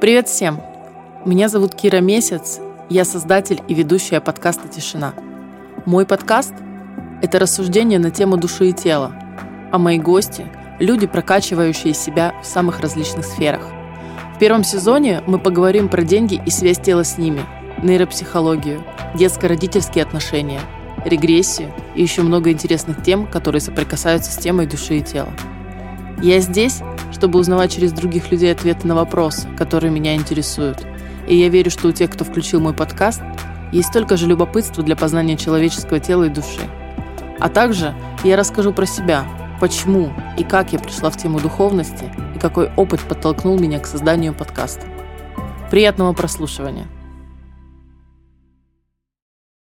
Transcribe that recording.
Привет всем! Меня зовут Кира Месяц, я создатель и ведущая подкаста «Тишина». Мой подкаст – это рассуждение на тему души и тела, а мои гости – люди, прокачивающие себя в самых различных сферах. В первом сезоне мы поговорим про деньги и связь тела с ними, нейропсихологию, детско-родительские отношения, регрессию и еще много интересных тем, которые соприкасаются с темой души и тела. Я здесь, чтобы узнавать через других людей ответы на вопросы, которые меня интересуют. И я верю, что у тех, кто включил мой подкаст, есть столько же любопытства для познания человеческого тела и души. А также я расскажу про себя, почему и как я пришла в тему духовности и какой опыт подтолкнул меня к созданию подкаста. Приятного прослушивания!